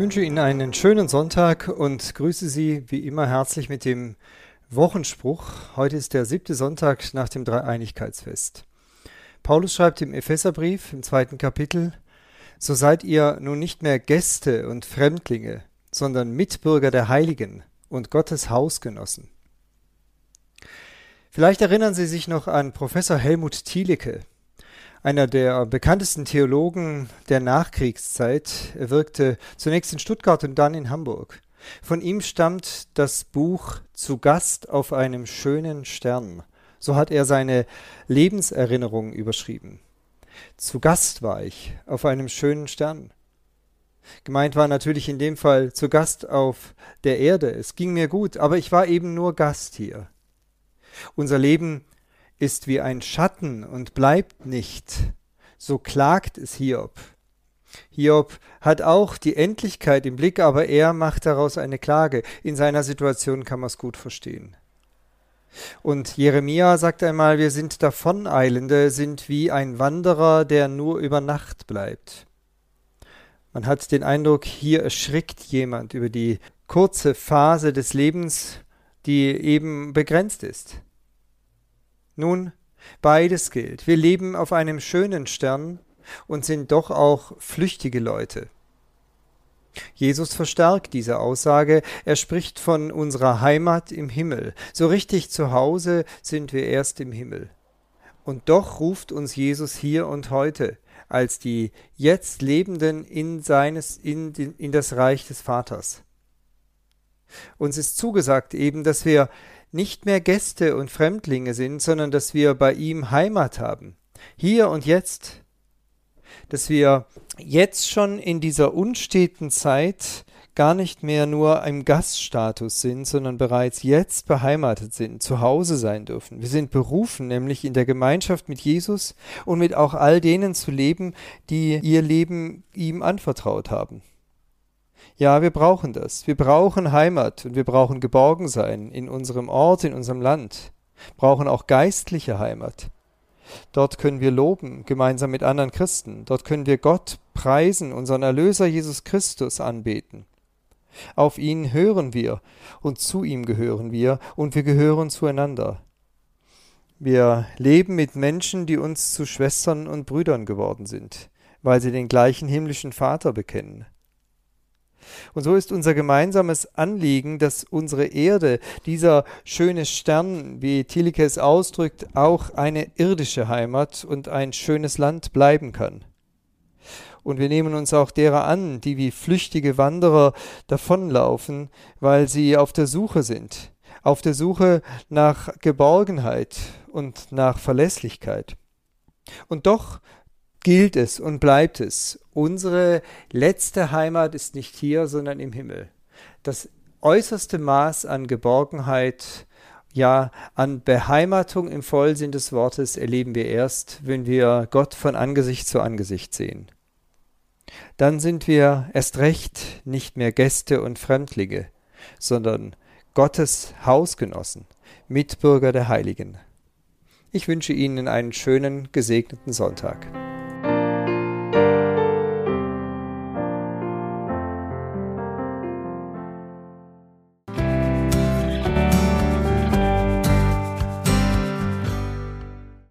wünsche Ihnen einen schönen Sonntag und grüße Sie wie immer herzlich mit dem Wochenspruch. Heute ist der siebte Sonntag nach dem Dreieinigkeitsfest. Paulus schreibt im Epheserbrief im zweiten Kapitel, So seid ihr nun nicht mehr Gäste und Fremdlinge, sondern Mitbürger der Heiligen und Gottes Hausgenossen. Vielleicht erinnern Sie sich noch an Professor Helmut Thielicke, einer der bekanntesten Theologen der Nachkriegszeit. Er wirkte zunächst in Stuttgart und dann in Hamburg. Von ihm stammt das Buch Zu Gast auf einem schönen Stern. So hat er seine Lebenserinnerungen überschrieben. Zu Gast war ich auf einem schönen Stern. Gemeint war natürlich in dem Fall zu Gast auf der Erde. Es ging mir gut, aber ich war eben nur Gast hier. Unser Leben ist wie ein Schatten und bleibt nicht. So klagt es Hiob. Hiob hat auch die Endlichkeit im Blick, aber er macht daraus eine Klage. In seiner Situation kann man es gut verstehen. Und Jeremia sagt einmal, wir sind Davoneilende, sind wie ein Wanderer, der nur über Nacht bleibt. Man hat den Eindruck, hier erschrickt jemand über die kurze Phase des Lebens, die eben begrenzt ist. Nun, beides gilt. Wir leben auf einem schönen Stern und sind doch auch flüchtige Leute. Jesus verstärkt diese Aussage. Er spricht von unserer Heimat im Himmel. So richtig zu Hause sind wir erst im Himmel. Und doch ruft uns Jesus hier und heute als die jetzt Lebenden in, seines, in, in das Reich des Vaters. Uns ist zugesagt eben, dass wir nicht mehr Gäste und Fremdlinge sind, sondern dass wir bei ihm Heimat haben. Hier und jetzt. Dass wir jetzt schon in dieser unsteten Zeit gar nicht mehr nur im Gaststatus sind, sondern bereits jetzt beheimatet sind, zu Hause sein dürfen. Wir sind berufen, nämlich in der Gemeinschaft mit Jesus und mit auch all denen zu leben, die ihr Leben ihm anvertraut haben. Ja, wir brauchen das. Wir brauchen Heimat und wir brauchen Geborgensein in unserem Ort, in unserem Land. Brauchen auch geistliche Heimat. Dort können wir loben, gemeinsam mit anderen Christen. Dort können wir Gott preisen, unseren Erlöser Jesus Christus anbeten. Auf ihn hören wir und zu ihm gehören wir und wir gehören zueinander. Wir leben mit Menschen, die uns zu Schwestern und Brüdern geworden sind, weil sie den gleichen himmlischen Vater bekennen. Und so ist unser gemeinsames Anliegen, dass unsere Erde, dieser schöne Stern, wie Tilike es ausdrückt, auch eine irdische Heimat und ein schönes Land bleiben kann. Und wir nehmen uns auch derer an, die wie flüchtige Wanderer davonlaufen, weil sie auf der Suche sind, auf der Suche nach Geborgenheit und nach Verlässlichkeit. Und doch gilt es und bleibt es. Unsere letzte Heimat ist nicht hier, sondern im Himmel. Das äußerste Maß an Geborgenheit, ja, an Beheimatung im Vollsinn des Wortes erleben wir erst, wenn wir Gott von Angesicht zu Angesicht sehen. Dann sind wir erst recht nicht mehr Gäste und Fremdlinge, sondern Gottes Hausgenossen, Mitbürger der Heiligen. Ich wünsche Ihnen einen schönen, gesegneten Sonntag.